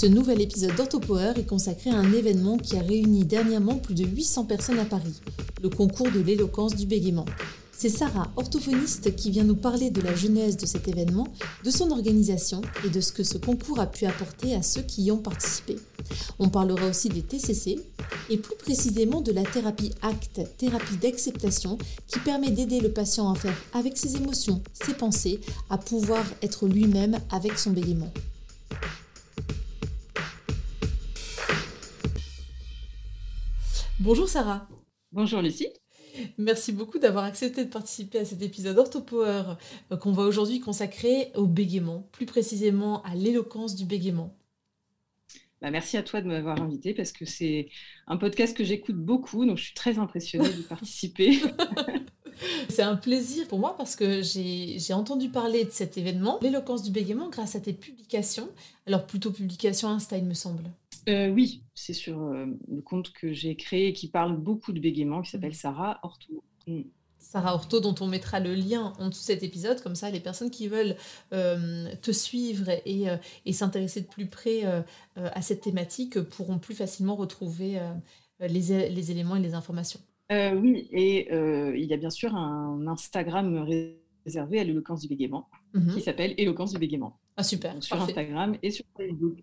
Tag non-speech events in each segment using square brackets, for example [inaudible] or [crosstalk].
Ce nouvel épisode d'OrthoPower est consacré à un événement qui a réuni dernièrement plus de 800 personnes à Paris, le concours de l'éloquence du bégaiement. C'est Sarah, orthophoniste, qui vient nous parler de la genèse de cet événement, de son organisation et de ce que ce concours a pu apporter à ceux qui y ont participé. On parlera aussi des TCC et plus précisément de la thérapie ACT, thérapie d'acceptation, qui permet d'aider le patient à faire avec ses émotions, ses pensées, à pouvoir être lui-même avec son bégaiement. Bonjour Sarah. Bonjour Lucie. Merci beaucoup d'avoir accepté de participer à cet épisode OrthoPower euh, qu'on va aujourd'hui consacrer au bégaiement, plus précisément à l'éloquence du bégaiement. Bah, merci à toi de m'avoir invité parce que c'est un podcast que j'écoute beaucoup, donc je suis très impressionnée de [laughs] participer. [laughs] C'est un plaisir pour moi parce que j'ai entendu parler de cet événement, l'éloquence du bégaiement, grâce à tes publications. Alors plutôt publication Insta, il me semble. Euh, oui, c'est sur euh, le compte que j'ai créé qui parle beaucoup de bégaiement, qui s'appelle mm. Sarah Orto. Mm. Sarah Orto, dont on mettra le lien en dessous de cet épisode, comme ça les personnes qui veulent euh, te suivre et, s'intéresser de plus près à cette thématique pourront plus facilement retrouver les, éléments et les informations. oui, et il y a bien sûr un Instagram réservé à l'éloquence du bégaiement mm-hmm. qui s'appelle Éloquence du bégaiement. Ah super. sur Instagram et sur Facebook.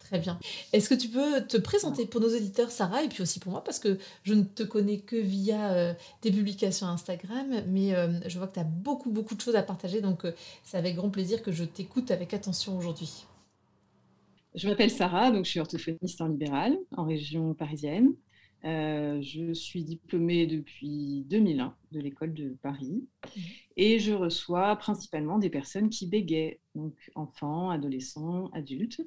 Très bien. Est-ce que tu peux te présenter pour nos auditeurs, Sarah, et puis aussi pour moi, parce que je ne te connais que via euh, tes publications Instagram, mais euh, je vois que tu as beaucoup, beaucoup de choses à partager, donc euh, c'est avec grand plaisir que je t'écoute avec attention aujourd'hui. Je m'appelle Sarah, donc je suis orthophoniste en libéral, en région parisienne. Euh, je suis diplômée depuis 2001 de l'école de Paris mmh. et je reçois principalement des personnes qui bégayent, donc enfants, adolescents, adultes.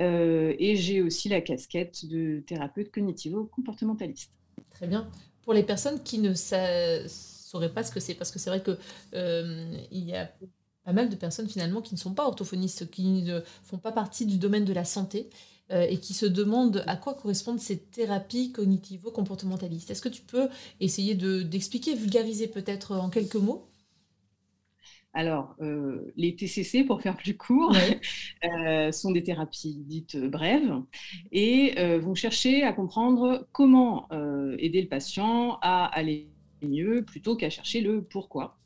Euh, et j'ai aussi la casquette de thérapeute cognitivo-comportementaliste. Très bien. Pour les personnes qui ne sauraient pas ce que c'est, parce que c'est vrai qu'il euh, y a pas mal de personnes finalement qui ne sont pas orthophonistes, qui ne font pas partie du domaine de la santé euh, et qui se demandent à quoi correspondent ces thérapies cognitivo-comportementalistes. Est-ce que tu peux essayer d'expliquer, vulgariser peut-être en quelques mots? Alors, euh, les TCC, pour faire plus court, [laughs] euh, sont des thérapies dites brèves et vont chercher à comprendre comment aider le patient à aller mieux plutôt qu'à chercher le pourquoi.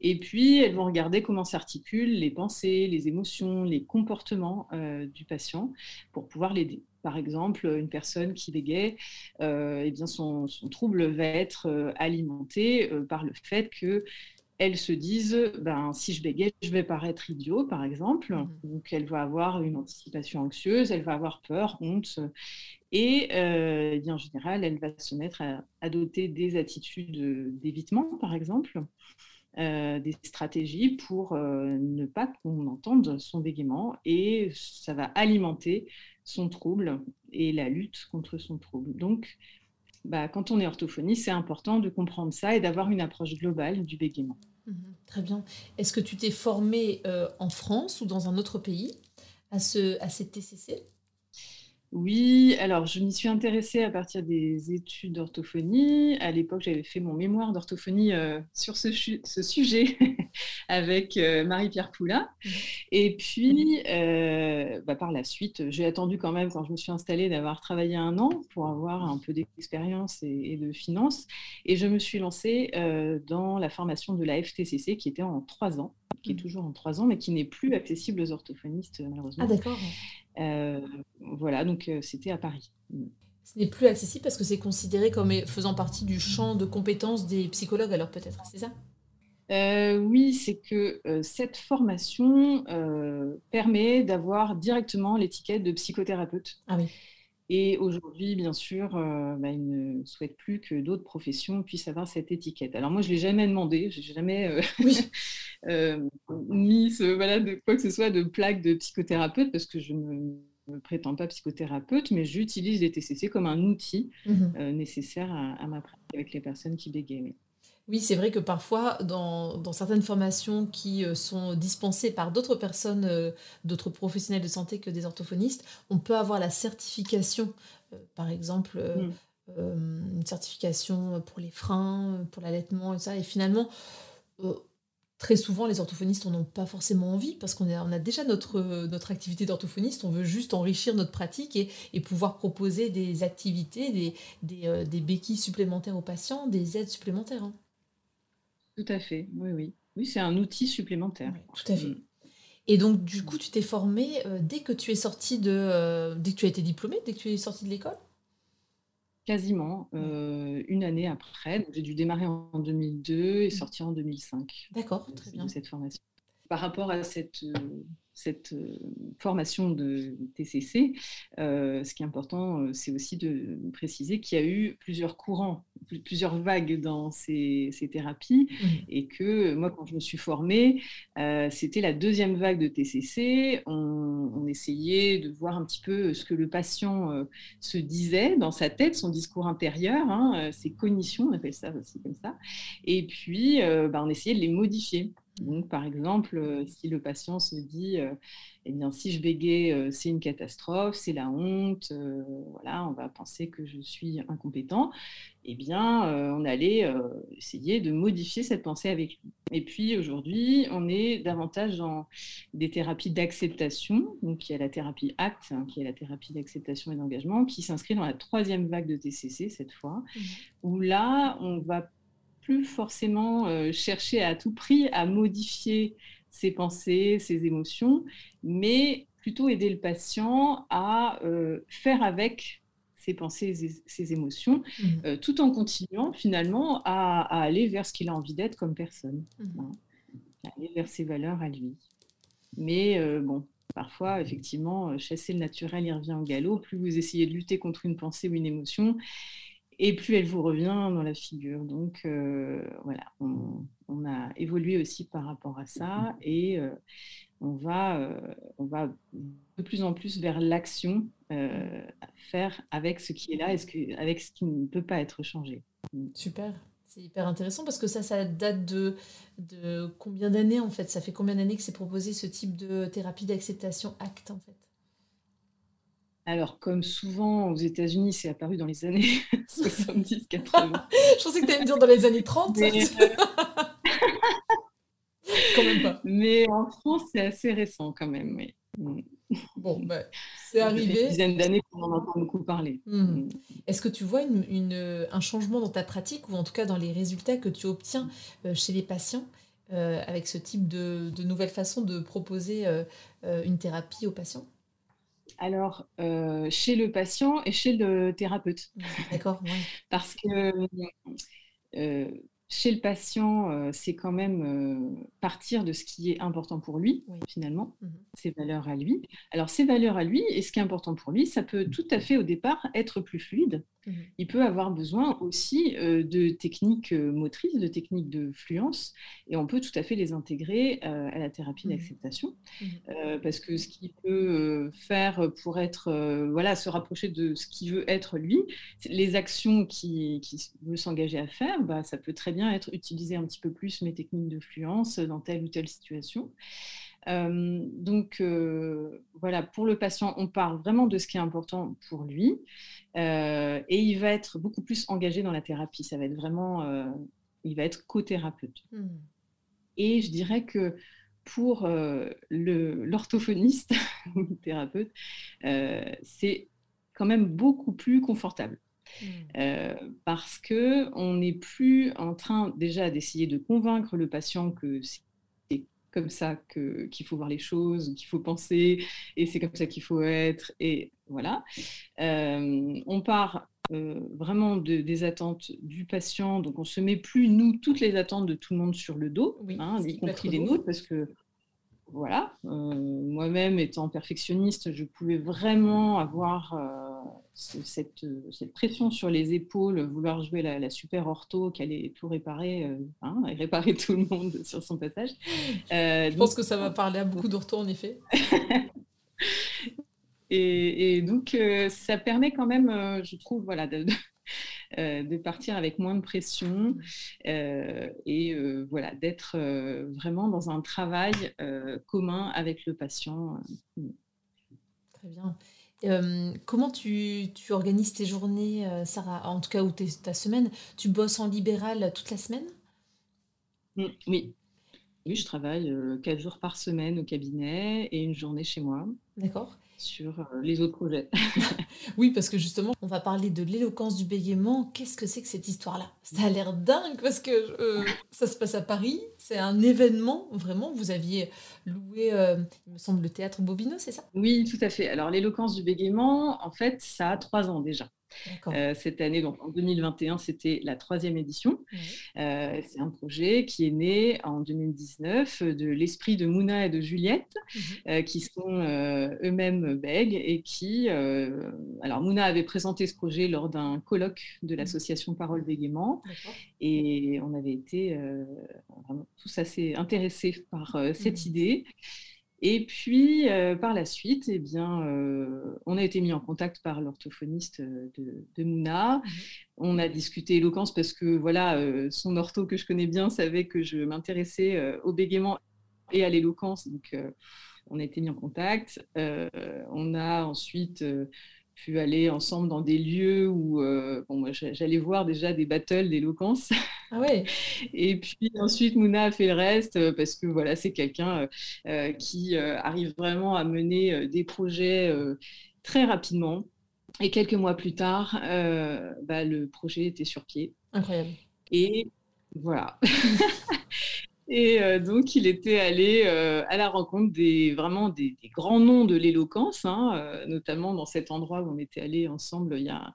Et puis, elles vont regarder comment s'articulent les pensées, les émotions, les comportements euh, du patient pour pouvoir l'aider. Par exemple, une personne qui bégaye, euh, eh bien son, trouble va être euh, alimenté par le fait que se dise, ben, si je bégaye, je vais paraître idiot, par exemple. Mmh. Donc, elle va avoir une anticipation anxieuse, elle va avoir peur, honte. Et eh bien, en général, elle va se mettre à adopter des attitudes d'évitement, par exemple. Euh, des stratégies pour euh, ne pas qu'on entende son bégaiement et ça va alimenter son trouble et la lutte contre son trouble. Donc, bah, quand on est orthophonie, c'est important de comprendre ça et d'avoir une approche globale du bégaiement. Mhm. très bien. Est-ce que tu t'es formé euh, en France ou dans un autre pays à, ce, à cette TCC oui, alors je m'y suis intéressée à partir des études d'orthophonie. À l'époque, j'avais fait mon mémoire d'orthophonie euh, sur ce, sujet [laughs] avec euh, Marie-Pierre Poula. Mmh. Et puis, euh, bah, par la suite, j'ai attendu quand même, quand je me suis installée, d'avoir travaillé un an pour avoir un peu d'expérience et, de finances. Et je me suis lancée dans la formation de la FTCC qui était en trois ans, qui est mmh. toujours en trois ans, mais qui n'est plus accessible aux orthophonistes, malheureusement. Ah, d'accord. Euh, voilà, donc euh, c'était à Paris. Ce n'est plus accessible parce que c'est considéré comme faisant partie du champ de compétences des psychologues, alors peut-être, c'est ça? Euh, oui, c'est que cette formation permet d'avoir directement l'étiquette de psychothérapeute. Ah oui. Et aujourd'hui, bien sûr, bah, il ne souhaite plus que d'autres professions puissent avoir cette étiquette. Alors moi, je ne l'ai jamais demandé, je n'ai jamais ni [laughs] ce, voilà, de quoi que ce soit de plaque de psychothérapeute parce que je ne me prétends pas psychothérapeute, mais j'utilise les TCC comme un outil mmh nécessaire à, ma pratique avec les personnes qui bégayent. Oui, c'est vrai que parfois, dans, certaines formations qui euh, sont dispensées par d'autres personnes, euh, d'autres professionnels de santé que des orthophonistes, on peut avoir la certification, euh, par exemple, mm. une certification pour les freins, pour l'allaitement et ça. Et finalement, très souvent, les orthophonistes n'en ont pas forcément envie parce qu'on a, déjà notre, notre activité d'orthophoniste, on veut juste enrichir notre pratique et, pouvoir proposer des activités, des, des, béquilles supplémentaires aux patients, des aides supplémentaires. Hein. Tout à fait, oui, oui. Oui, c'est un outil supplémentaire. tout à fait. Mm. Et donc, du coup, tu t'es formé euh, dès que tu es sorti de. Euh, dès que tu as été diplômé, dès que tu es sorti de l'école? Quasiment, euh, une année après. J'ai dû démarrer en 2002 et mm. sortir en 2005. D'accord, très bien. Cette formation. Par rapport à cette cette euh, formation de TCC, euh, ce qui est important, euh, c'est aussi de préciser qu'il y a eu plusieurs courants, plusieurs vagues dans ces, thérapies, mmh. et que moi, quand je me suis formée, c'était la deuxième vague de TCC. On, essayait de voir un petit peu ce que le patient se disait dans sa tête, son discours intérieur, hein, ses cognitions, on appelle ça aussi comme ça, et puis bah, on essayait de les modifier. Donc, par exemple, euh, si le patient se dit, euh, eh bien, si je bégaye, euh, c'est une catastrophe, c'est la honte, voilà, on va penser que je suis incompétent, eh bien, on allait essayer de modifier cette pensée avec lui. Et puis, aujourd'hui, on est davantage dans des thérapies d'acceptation. Donc, il y a la thérapie ACT, hein, qui est la thérapie d'acceptation et d'engagement, qui s'inscrit dans la troisième vague de TCC cette fois, mmh. où là, on va plus forcément euh, chercher à tout prix à modifier ses pensées, ses émotions, mais plutôt aider le patient à euh, faire avec ses pensées et ses émotions, mmh. euh, tout en continuant finalement à, aller vers ce qu'il a envie d'être comme personne, mmh. hein, aller vers ses valeurs à lui. Mais bon, parfois, effectivement, chasser le naturel, il revient au galop. Plus vous essayez de lutter contre une pensée ou une émotion, et plus elle vous revient dans la figure. Donc euh, voilà, on, a évolué aussi par rapport à ça et euh, on, va, euh, on va de plus en plus vers l'action faire avec ce qui est là et ce que, avec ce qui ne peut pas être changé. Super. C'est hyper intéressant parce que ça, ça date de, de combien d'années en fait? Ça fait combien d'années que c'est proposé ce type de thérapie d'acceptation acte en fait? Alors, comme souvent aux États-Unis, c'est apparu dans les années [laughs] 70-80. [laughs] Je pensais que tu allais me dire dans les années 30. Mais, euh, [laughs] quand même pas. Mais en France, c'est assez récent quand même. Mm. Bon, bah, c'est arrivé. Ça fait une dizaine d'années qu'on en entend beaucoup parler. Hmm. Mm. Est-ce que tu vois une, un changement dans ta pratique ou en tout cas dans les résultats que tu obtiens euh, chez les patients euh, avec ce type de, de nouvelle façon de proposer une thérapie aux patients? Alors, euh, chez le patient et chez le thérapeute. D'accord, Parce que euh, chez le patient, euh, c'est quand même euh, partir de ce qui est important pour lui, finalement, mmh ses valeurs à lui. Alors, ses valeurs à lui, et ce qui est important pour lui, ça peut tout à fait au départ être plus fluide. Mmh Il peut avoir besoin aussi euh, de techniques motrices, de techniques de fluence, et on peut tout à fait les intégrer à la thérapie mmh d'acceptation. parce que ce qu'il peut faire pour être, voilà, se rapprocher de ce qu'il veut être lui, les actions qu'il qui veut s'engager à faire, bah, ça peut très bien être utiliser un petit peu plus mes techniques de fluence dans telle ou telle situation. Euh, donc euh, voilà, pour le patient, on parle vraiment de ce qui est important pour lui euh, et il va être beaucoup plus engagé dans la thérapie. Ça va être vraiment, il va être co-thérapeute. Hmm. Et je dirais que pour l'orthophoniste [laughs] ou le thérapeute, c'est quand même beaucoup plus confortable. Mmh. Euh, parce que on n'est plus en train déjà d'essayer de convaincre le patient que c'est comme ça qu'il faut voir les choses, qu'il faut penser, et c'est comme ça qu'il faut être, et voilà. Euh, on part euh, vraiment des attentes du patient, donc on se met plus, nous, toutes les attentes de tout le monde sur le dos, hein, y compris les nôtres, parce que voilà, moi-même étant perfectionniste, je pouvais vraiment avoir cette, cette, pression sur les épaules, vouloir jouer la, super ortho, qu'elle allait tout réparer hein, et réparer tout le monde [laughs] sur son passage. Je pense que ça va parler à beaucoup d'orthos en effet. [laughs] et, donc, ça permet quand même, je trouve, voilà, de, [laughs] euh, de partir avec moins de pression euh, et euh, voilà, d'être vraiment dans un travail commun avec le patient. Très bien. Comment tu, organises tes journées, Sarah En tout cas, ou ta semaine? Tu bosses en libéral toute la semaine? Mmh, Oui. Oui, je travaille quatre jours par semaine au cabinet et une journée chez moi. D'accord sur euh, les autres projets. [laughs] oui, parce que justement, on va parler de l'éloquence du bégaiement. Qu'est-ce que c'est que cette histoire-là? Ça a l'air dingue parce que euh, ça se passe à Paris. C'est un événement, vraiment. Vous aviez loué, euh, il me semble, le théâtre Bobino, c'est ça? Oui, tout à fait. Alors, l'éloquence du bégaiement, en fait, ça a trois ans déjà. Euh, cette année, donc en 2021, c'était la troisième édition. Euh, c'est un projet qui est né en 2019 de l'esprit de Mouna et de Juliette, mhm. euh, qui sont eux-mêmes bègues et qui, alors Mouna avait présenté ce projet lors d'un colloque de mhm. l'association Parole Bégaiement et on avait été tous assez intéressés par cette mhm. idée. Et puis, euh, par la suite, eh bien, euh, on a été mis en contact par l'orthophoniste euh, de, Mouna. Mmh on a discuté éloquence parce que voilà, son ortho que je connais bien savait que je m'intéressais au bégaiement et à l'éloquence. Donc, on a été mis en contact. on a ensuite pu aller ensemble dans des lieux où bon, j'allais voir déjà des battles d'éloquence. [laughs] Ah ouais. Et puis ensuite, Mouna a fait le reste euh, parce que voilà, c'est quelqu'un euh, qui arrive vraiment à mener des projets très rapidement. Et quelques mois plus tard, bah, le projet était sur pied. Incroyable. Et voilà. [laughs] Et euh, donc, il était allé euh, à la rencontre des, vraiment des, grands noms de l'éloquence, hein, euh, notamment dans cet endroit où on était allé ensemble. Il y a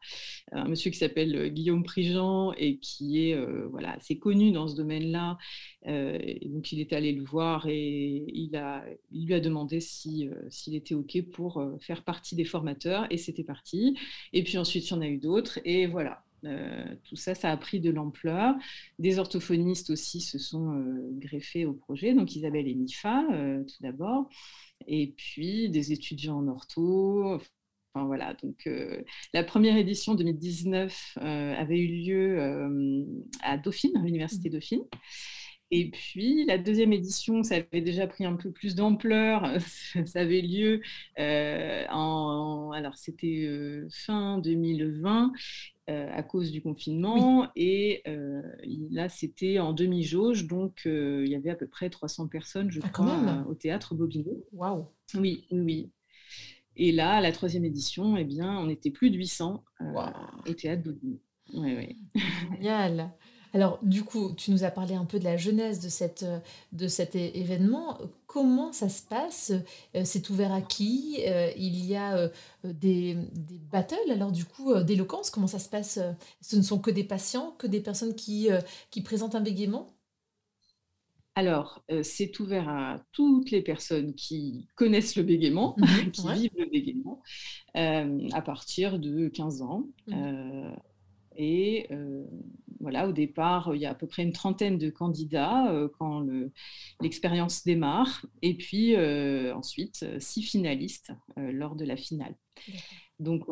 un monsieur qui s'appelle Guillaume Prigent et qui est voilà, assez connu dans ce domaine-là. donc, il était allé le voir et il, a, il lui a demandé s'il était OK pour faire partie des formateurs. Et c'était parti. Et puis ensuite, il y en a eu d'autres. Et voilà, euh, tout ça, ça a pris de l'ampleur. Des orthophonistes aussi se sont euh, greffés au projet, donc Isabelle et Nifa euh, tout d'abord, et puis des étudiants en ortho. Enfin, voilà, donc la première édition 2019 avait eu lieu à Dauphine, à l'université mmh. Dauphine. Et puis la deuxième édition, ça avait déjà pris un peu plus d'ampleur. [laughs] ça avait lieu en, alors c'était fin 2020 euh, à cause du confinement. Et euh, là, c'était en demi-jauge, donc euh, il y avait à peu près 300 personnes, je ah, crois, au théâtre Bobino. Waouh Oui, oui. Et là, à la troisième édition, eh bien, on était plus de 800 au théâtre Bobino. Oui, oui. Génial. Alors, du coup, tu nous as parlé un peu de la jeunesse de, cette, de cet événement. Comment ça se passe? Euh, C'est ouvert à qui? Euh, Il y a euh, des, des, battles, alors du coup, d'éloquence. Comment ça se passe? Ce ne sont que des patients, que des personnes qui, qui présentent un bégaiement alors, c'est ouvert à toutes les personnes qui connaissent le bégaiement, mhm, [laughs] qui vivent le bégaiement, à partir de 15 ans. Mhm. Et euh, voilà, au départ, il y a à peu près une trentaine de candidats euh, quand l'expérience démarre. Et puis euh, ensuite, six finalistes lors de la finale. Donc,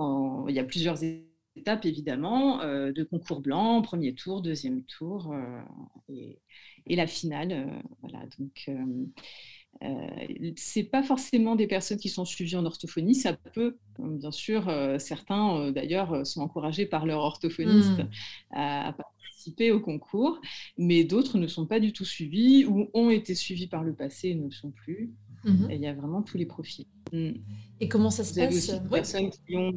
il y a plusieurs étapes, évidemment, de concours blanc, premier tour, deuxième tour et, et, la finale. voilà, donc c'est pas forcément des personnes qui sont suivies en orthophonie, ça peut, bien sûr, euh, certains euh, d'ailleurs sont encouragés par leur orthophoniste hmm. à, participer au concours, mais d'autres ne sont pas du tout suivis ou ont été suivis par le passé et ne le sont plus. Hmm. il y a vraiment tous les profils. Hmm. Et comment ça se passe Vous avez des personnes qui ont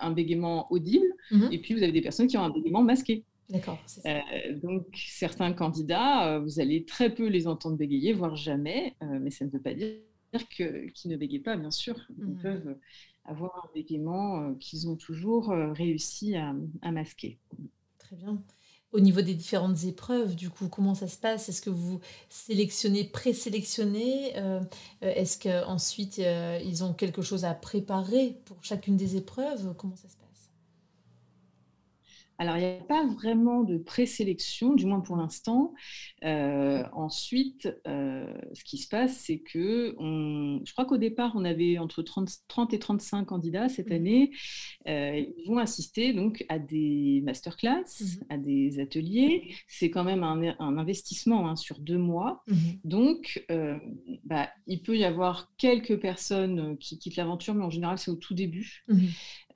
un, bégaiement audible, et puis vous avez des personnes qui ont un bégaiement masqué. D'accord. Euh, donc, certains candidats, euh, vous allez très peu les entendre bégayer, voire jamais, euh, mais ça ne veut pas dire qu'ils ne bégayent pas, bien sûr. Ils mmh. peuvent avoir un bégaiement qu'ils ont toujours réussi à, masquer. Très bien. au niveau des différentes épreuves, du coup, comment ça se passe? Est-ce que vous sélectionnez, présélectionnez Est-ce qu'ensuite, ils ont quelque chose à préparer pour chacune des épreuves? Comment ça se passe? Alors, il n'y a pas vraiment de présélection, du moins pour l'instant. Euh, ensuite, euh, ce qui se passe, c'est que je crois qu'au départ, on avait entre 30, 30, et 35 candidats cette mmh. année. Euh, ils vont assister donc à des masterclass, mmh. à des ateliers. C'est quand même un, investissement hein, sur deux mois. Mmh. Donc, bah, il peut y avoir quelques personnes qui quittent l'aventure, mais en général, c'est au tout début.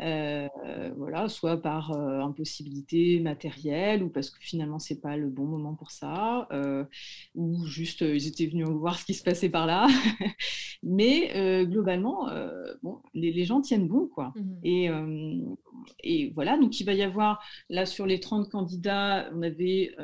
voilà, soit par impossibilité matérielle ou parce que finalement c'est pas le bon moment pour ça euh, ou juste euh, ils étaient venus voir ce qui se passait par là. [laughs] Mais euh, globalement bon les, gens tiennent bon quoi. Mmh et, et voilà donc il va y avoir là sur les 30 candidats on avait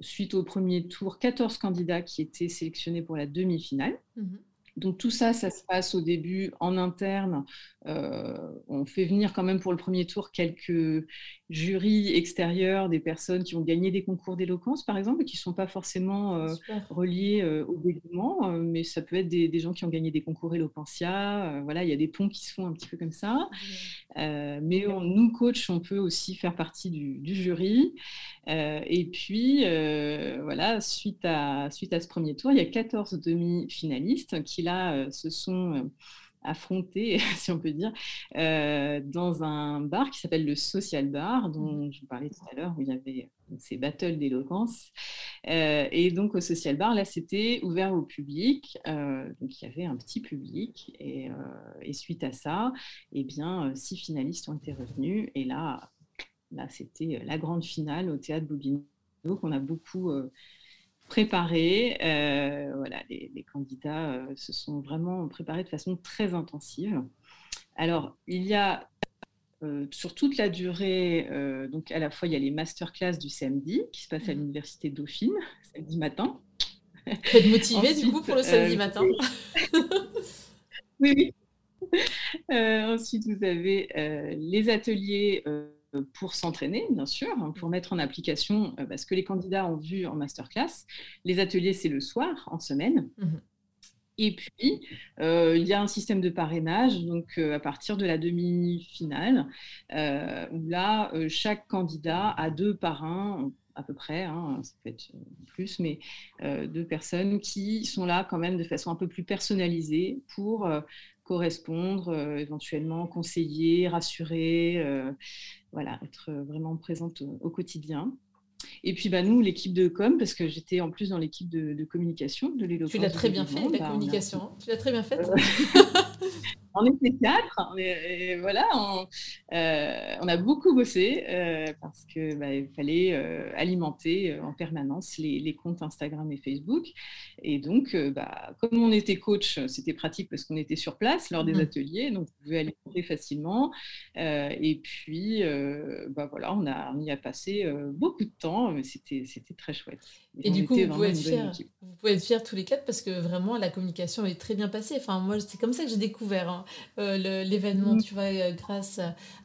suite au premier tour 14 candidats qui étaient sélectionnés pour la demi-finale. Mmh donc tout ça, ça se passe au début en interne. Euh, on fait venir quand même pour le premier tour quelques jurys extérieurs, des personnes qui ont gagné des concours d'éloquence, par exemple, qui ne sont pas forcément euh, reliés euh, au bégaiement, mais ça peut être des, gens qui ont gagné des concours éloquentia. voilà, il y a des ponts qui se font un petit peu comme ça. mais nous, coachs, on peut aussi faire partie du, du jury. et puis, voilà, suite à, suite à ce premier tour, il y a 14 demi-finalistes qui là se sont euh, affrontés, [laughs] si on peut dire, euh, dans un bar qui s'appelle le Social Bar, dont je vous parlais tout à l'heure, où il y avait ces battles d'éloquence. et donc au Social Bar, là, c'était ouvert au public. donc il y avait un petit public. Et, suite à ça, eh bien, six finalistes ont été revenus. Et là, là c'était la grande finale au théâtre Bobino qu'on a beaucoup préparés. Euh, voilà, les, candidats euh, se sont vraiment préparés de façon très intensive. Alors, il y a euh, sur toute la durée, donc à la fois il y a les masterclass du samedi qui se passent à mmh. l'université Dauphine, [laughs] samedi matin. Vous êtes motivé du coup pour le samedi matin [laughs] Oui, oui. [laughs] ensuite, vous avez les ateliers pour s'entraîner, bien sûr, hein, pour mettre en application euh, bah, ce que les candidats ont vu en masterclass. Les ateliers, c'est le soir, en semaine. Mmh Et puis, euh, il y a un système de parrainage, donc euh, à partir de la demi-finale, où là, chaque candidat a deux parrains, à peu près, hein, ça peut être plus, mais deux personnes qui sont là quand même de façon un peu plus personnalisée pour correspondre, éventuellement conseiller, rassurer, voilà, être vraiment présente au, quotidien. Et puis bah, nous, l'équipe de com, parce que j'étais en plus dans l'équipe de, communication de l'éloquence. Tu l'as très bien fait, la bah, communication. Tu l'as très bien faite. [laughs] on était quatre, et, voilà, on, euh, on, a beaucoup bossé euh, parce qu'il bah, fallait euh, alimenter en permanence les, les, comptes Instagram et Facebook. Et donc, bah, comme on était coach, c'était pratique parce qu'on était sur place lors des mmh. ateliers, donc on pouvait alimenter facilement. et puis, bah, voilà, on, a, on y a passé beaucoup de temps, mais c'était très chouette. Et, du coup, vous pouvez, être fiers, vous pouvez être fiers tous les quatre parce que vraiment, la communication est très bien passée. Enfin, moi, c'est comme ça que j'ai découvert hein, euh, l'événement, mm. tu vois, euh, grâce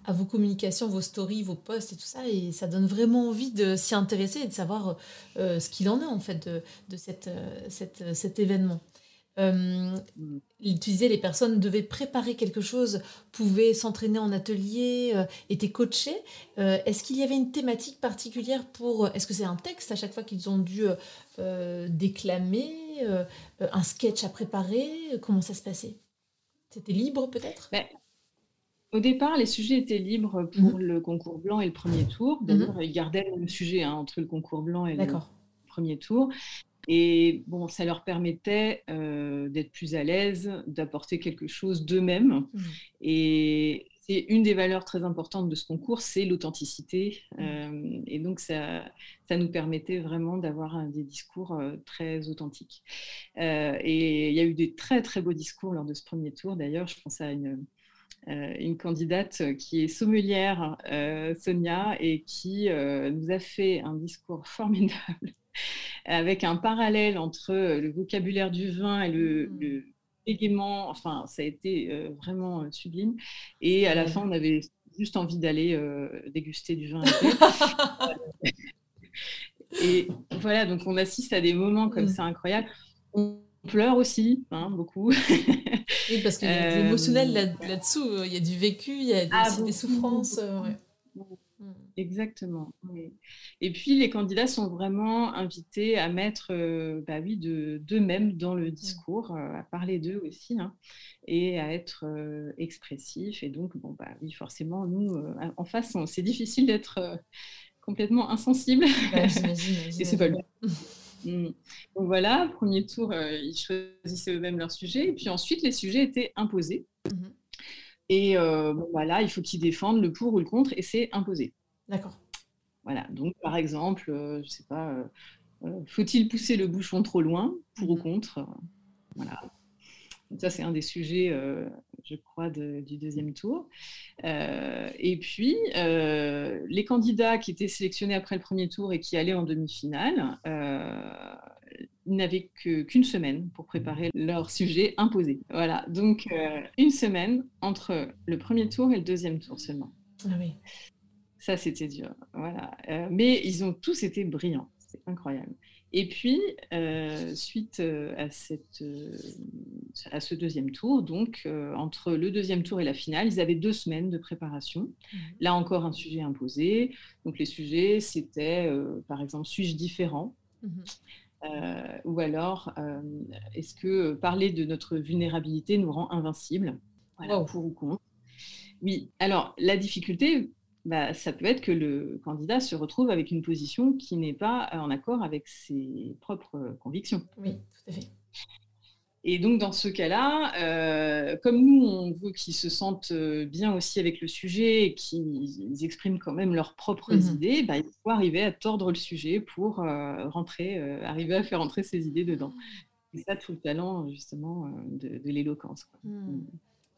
à, vos communications, vos stories, vos posts et tout ça. Et ça donne vraiment envie de s'y intéresser et de savoir euh, ce qu'il en est, en fait, de, de cette, cette, cet événement. Euh, tu disais les personnes devaient préparer quelque chose, pouvaient s'entraîner en atelier, euh, étaient coachées. Euh, est-ce qu'il y avait une thématique particulière pour... Est-ce que c'est un texte à chaque fois qu'ils ont dû déclamer, un sketch à préparer? Comment ça se passait? C'était libre peut-être? Ben, Au départ, les sujets étaient libres pour mhm. le concours blanc et le premier tour. Mhm. D'ailleurs, ils gardaient le sujet hein, entre le concours blanc et le premier tour. Et bon, ça leur permettait euh, d'être plus à l'aise, d'apporter quelque chose d'eux-mêmes. Mmh. Et c'est une des valeurs très importantes de ce concours, c'est l'authenticité. Mmh. Euh, et donc, ça, ça nous permettait vraiment d'avoir des discours euh, très authentiques. et il y a eu des très, très beaux discours lors de ce premier tour. D'ailleurs, je pense à une, une candidate qui est sommelière, Sonia, et qui nous a fait un discours [laughs] formidable avec un parallèle entre euh, le vocabulaire du vin et le, mmh. Le Enfin, ça a été euh, vraiment euh, sublime. Et à la fin, on avait juste envie d'aller déguster du vin. [laughs] et voilà, donc on assiste à des moments comme mm. ça incroyables. On pleure aussi, hein, beaucoup. oui, parce qu'il y a de l'émotionnel là-dessous. il y a du vécu, il y a des, ah, souffrances. Exactement. Et puis les candidats sont vraiment invités à mettre, euh, bah oui, d'eux-mêmes dans le discours, euh, à parler d'eux aussi, hein, et à être euh, expressifs. Et donc, bon, bah oui, forcément, nous, en face, c'est difficile d'être complètement insensible. Bah, [laughs] et c'est pas le mmh. Donc voilà, premier tour, ils choisissaient eux-mêmes leur sujet. Et puis ensuite, les sujets étaient imposés. Mmh et bon, voilà, il faut qu'ils défendent le pour ou le contre, et c'est imposé. D'accord. Voilà, donc par exemple, euh, je sais pas, euh, euh, faut-il pousser le bouchon trop loin, pour ou mhm. contre? Voilà. ça, c'est un des sujets, je crois, du deuxième tour. et puis, les candidats qui étaient sélectionnés après le premier tour et qui allaient en demi-finale, ils n'avaient qu'une semaine pour préparer leur sujet imposé. Voilà, donc une semaine entre le premier tour et le deuxième tour seulement. Ah oui. Ça, c'était dur. Voilà. Euh, mais ils ont tous été brillants. C'est incroyable. Et puis, euh, suite euh, à, cette, à ce deuxième tour, donc entre le deuxième tour et la finale, ils avaient deux semaines de préparation. Mmh. Là encore, un sujet imposé. Donc, les sujets, c'était, par exemple, suis-je différent? Mmh. Ou alors, est-ce que parler de notre vulnérabilité nous rend invincibles? Voilà, Pour ou contre Oui, alors la difficulté, bah, ça peut être que le candidat se retrouve avec une position qui n'est pas en accord avec ses propres convictions. Oui, tout à fait. Et donc, dans ce cas-là, euh, comme nous, on veut qu'ils se sentent euh, bien aussi avec le sujet et qu'ils expriment quand même leurs propres mhm. idées, bah, il faut arriver à tordre le sujet pour euh, rentrer, arriver à faire entrer ses idées dedans. C'est ça tout le talent, justement, de, l'éloquence.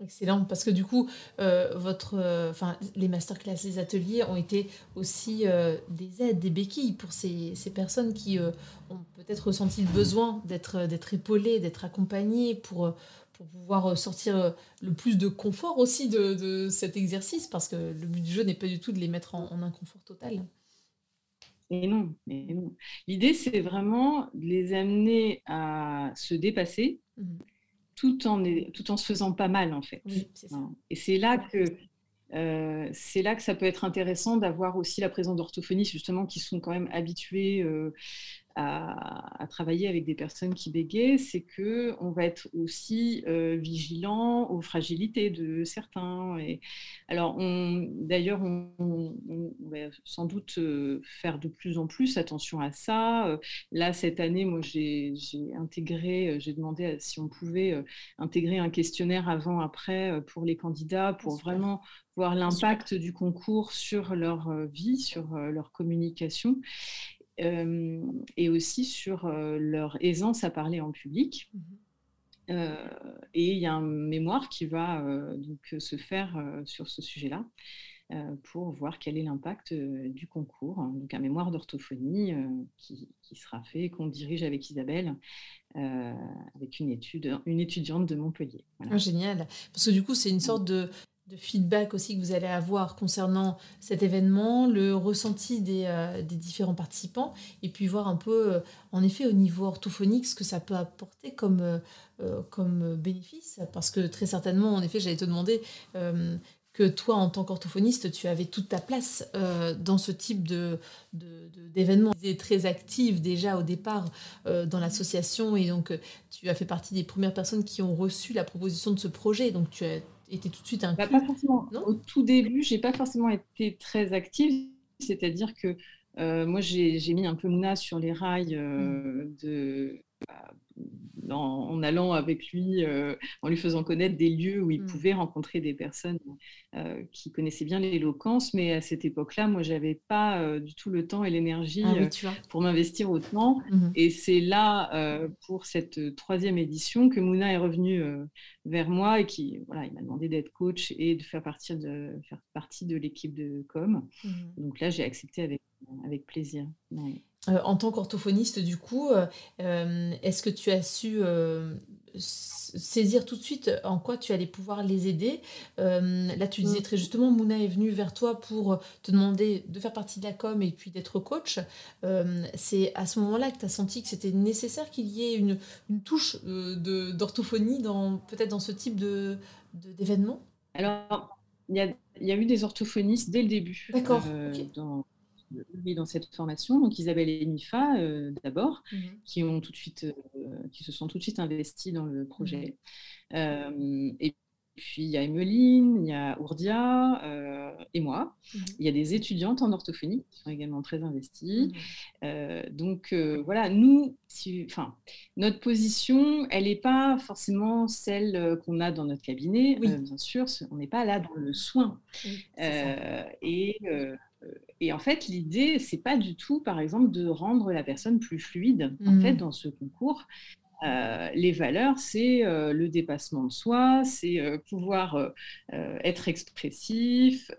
Excellent, parce que du coup, euh, votre, euh, les masterclass, les ateliers ont été aussi euh, des aides, des béquilles pour ces, ces personnes qui ont peut-être ressenti le besoin d'être, d'être épaulées, d'être accompagnées pour, pour pouvoir sortir le plus de confort aussi de, de, cet exercice, parce que le but du jeu n'est pas du tout de les mettre en, inconfort total. Et non, et non. L'idée, c'est vraiment de les amener à se dépasser. Mmh tout en, tout en se faisant pas mal, en fait. Hein. Et c'est là que euh, c'est là que ça peut être intéressant d'avoir aussi la présence d'orthophonistes justement qui sont quand même habitués euh, à, travailler avec des personnes qui bégayent, c'est que on va être aussi euh, vigilant aux fragilités de certains. Et alors, d'ailleurs, on, va sans doute euh, faire de plus en plus attention à ça. Euh, là, cette année, moi, j'ai intégré, j'ai demandé si on pouvait intégrer un questionnaire avant-après pour les candidats, pour vraiment voir l'impact du concours sur leur vie, sur leur communication. Euh, et aussi sur euh, leur aisance à parler en public. Euh, et il y a un mémoire qui va donc se faire sur ce sujet-là pour voir quel est l'impact du concours. Donc un mémoire d'orthophonie qui, sera fait, qu'on dirige avec Isabelle, avec une, étude, une étudiante de Montpellier. Ah, génial. Parce que du coup, c'est une sorte de, de feedback aussi que vous allez avoir concernant cet événement, le ressenti des, euh, différents participants, et puis voir un peu, euh, en effet, au niveau orthophonique, ce que ça peut apporter comme, euh, comme bénéfice. Parce que très certainement, en effet, j'allais te demander que toi, en tant qu'orthophoniste, tu avais toute ta place dans ce type de, d'événement. Tu étais très active déjà au départ dans l'association, et donc tu as fait partie des premières personnes qui ont reçu la proposition de ce projet. Donc tu as était tout de suite un bah, pas forcément. Au tout début, j'ai pas forcément été très active, c'est-à-dire que euh, moi, j'ai mis un peu Mouna sur les rails euh, mmh. de, bah, en, allant avec lui, euh, en lui faisant connaître des lieux où il mmh. pouvait rencontrer des personnes euh, qui connaissaient bien l'éloquence. Mais à cette époque-là, moi, j'avais pas euh, du tout le temps et l'énergie ah pour m'investir autant. Mmh. Et c'est là, pour cette troisième édition, que Mouna est revenu vers moi et qui, voilà, il m'a demandé d'être coach et de faire, partie de, faire partie de l'équipe de com. Mmh. Donc là, j'ai accepté avec, avec plaisir. Euh, en tant qu'orthophoniste, du coup, euh, euh, est-ce que tu as su saisir tout de suite en quoi tu allais pouvoir les aider? là, tu disais mm. très justement, Mouna est venue vers toi pour te demander de faire partie de la com et puis d'être coach. c'est à ce moment-là que tu as senti que c'était nécessaire qu'il y ait une, touche d'orthophonie dans peut-être dans ce type de d'événement? Alors, il y a, y a, eu des orthophonistes dès le début. D'accord. dans, dans cette formation. Donc Isabelle et Mifa euh, d'abord, mhm. qui ont tout de suite, euh, qui se sont tout de suite investis dans le projet. Mhm. Euh, et puis il y a Emeline, il y a Ourdia et moi. Mhm. Il y a des étudiantes en orthophonie qui sont également très investies. donc voilà, nous, si, enfin, notre position, elle n'est pas forcément celle qu'on a dans notre cabinet. bien sûr, on n'est pas là dans le soin. et et en fait, l'idée, c'est pas du tout, par exemple, de rendre la personne plus fluide. En fait, mmh. dans ce concours, euh, les valeurs, c'est euh, le dépassement de soi, c'est euh, pouvoir être expressif,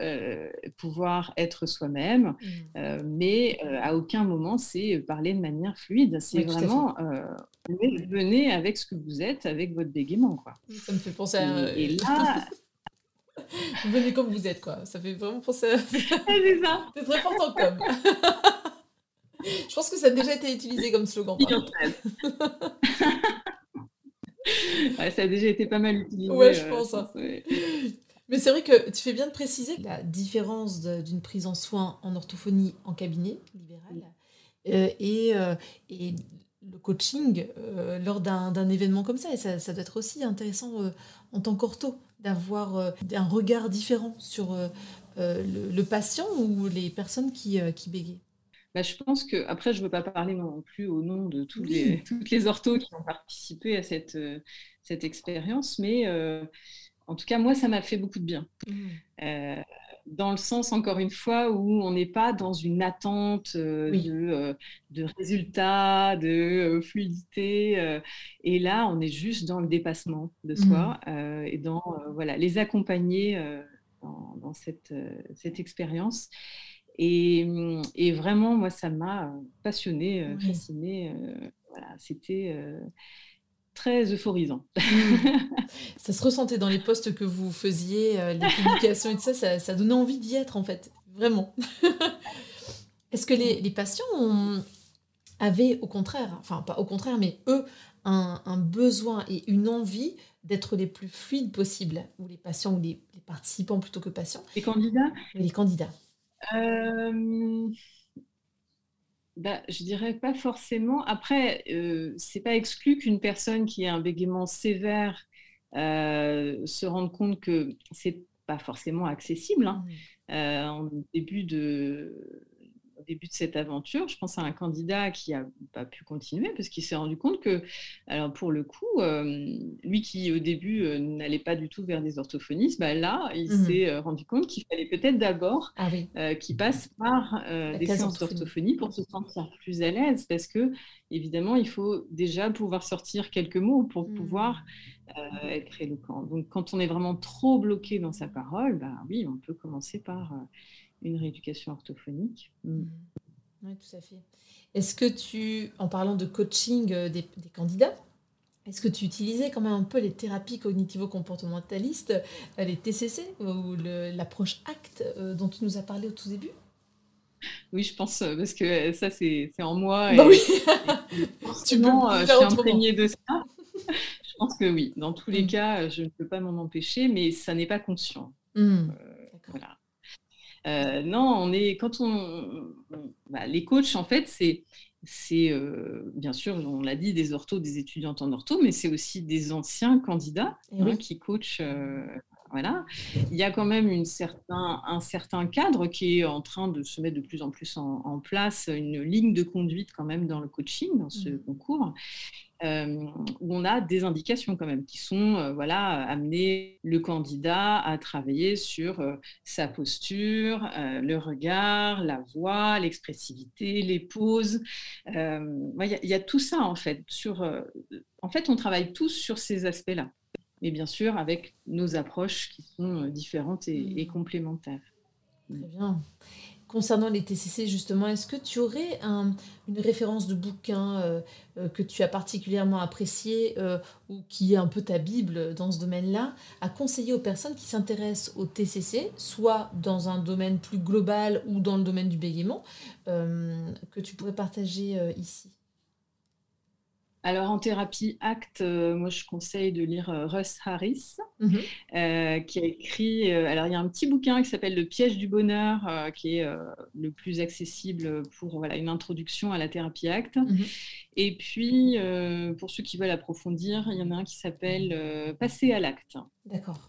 pouvoir être soi-même, mmh. mais à aucun moment c'est parler de manière fluide. C'est vraiment venez avec ce que vous êtes, avec votre bégaiement. Quoi. Ça me fait penser à. et là. [laughs] Venez comme vous êtes, quoi. Ça fait vraiment penser à... c'est ça. C'est très fort en com. Je pense que ça a déjà été utilisé comme slogan. ouais, ça a déjà été pas mal utilisé. Ouais, je euh, pense. Hein. Mais c'est vrai que tu fais bien de préciser la différence d'une prise en soin en orthophonie en cabinet libéral euh, et, euh, et, le coaching lors d'un événement comme ça. Et ça, ça, doit être aussi intéressant en tant qu'ortho d'avoir euh, un regard différent sur euh, euh, le, patient ou les personnes qui, qui bah, je pense que, après, je ne veux pas parler non plus au nom de tous les, toutes les orthos qui ont participé à cette, cette expérience, mais en tout cas, moi, ça m'a fait beaucoup de bien. Mmh dans le sens, encore une fois, où on n'est pas dans une attente euh, de, euh, de, résultats, de euh, fluidité. et là, on est juste dans le dépassement de soi mmh. et dans voilà, les accompagner dans, cette, cette expérience. Et, et, vraiment, moi, ça m'a passionné, fasciné. voilà, c'était très euphorisant. [laughs] ça se ressentait dans les postes que vous faisiez, euh, les [laughs] publications et tout ça, ça, donnait envie d'y être en fait, vraiment. [laughs] Est-ce que les, patients avaient au contraire, enfin pas au contraire, mais eux, un, besoin et une envie d'être les plus fluides possibles, ou les patients ou les, participants plutôt que patients? Les candidats? Les candidats. Euh, bah, je dirais pas forcément. Après, euh, c'est pas exclu qu'une personne qui a un bégaiement sévère euh, se rende compte que c'est pas forcément accessible. Hein. Mmh. Euh, en début de, début de cette aventure, je pense à un candidat qui n'a pas pu continuer parce qu'il s'est rendu compte que, alors pour le coup, euh, lui qui au début euh, n'allait pas du tout vers des orthophonistes, bah là, il mmh s'est euh, rendu compte qu'il fallait peut-être d'abord ah qu'il passe par des séances d'orthophonie pour se sentir plus à l'aise parce que, évidemment, il faut déjà pouvoir sortir quelques mots pour mmh. pouvoir être éloquent. Donc, quand on est vraiment trop bloqué dans sa parole, bah oui, on peut commencer par une rééducation orthophonique. Mm. Mm. Oui, tout à fait. Est-ce que tu, en parlant de coaching euh, des, candidats, est-ce que tu utilisais quand même un peu les thérapies cognitivo-comportementalistes, euh, les TCC ou l'approche ACT euh, dont tu nous as parlé au tout début? Oui, je pense, parce que ça, c'est en moi. Bah oui. [laughs] tu peux je suis imprégnée de ça. [laughs] je pense que oui, dans tous les mm. cas, je ne peux pas m'en empêcher, mais ça n'est pas conscient. voilà. Euh, non, on est quand on, bah, les coachs en fait c'est c'est euh, bien sûr, on l'a dit, des orthos, des étudiantes en ortho, mais c'est aussi des anciens candidats hein, qui coachent. Euh, voilà. Il y a quand même une certain, un certain cadre qui est en train de se mettre de plus en plus en, place, une ligne de conduite quand même dans le coaching, dans ce mmh. concours. Euh, où on a des indications quand même qui sont euh, voilà amener le candidat à travailler sur euh, sa posture, le regard, la voix, l'expressivité, les poses. Il y, a tout ça en fait. Sur, en fait, on travaille tous sur ces aspects-là, mais bien sûr avec nos approches qui sont différentes et, et mmh. complémentaires. Très bien. concernant les TCC, justement, est-ce que tu aurais une référence de bouquin euh, euh, que tu as particulièrement apprécié euh, ou qui est un peu ta Bible dans ce domaine-là, à conseiller aux personnes qui s'intéressent au TCC, soit dans un domaine plus global ou dans le domaine du bégaiement, que tu pourrais partager ici? Alors en thérapie ACT, euh, moi je conseille de lire euh, Russ Harris, mhm. euh, qui a écrit. alors il y a un petit bouquin qui s'appelle Le piège du bonheur, qui est le plus accessible pour voilà, une introduction à la thérapie ACT. Mhm. Et puis pour ceux qui veulent approfondir, il y en a un qui s'appelle Passer à l'acte. D'accord.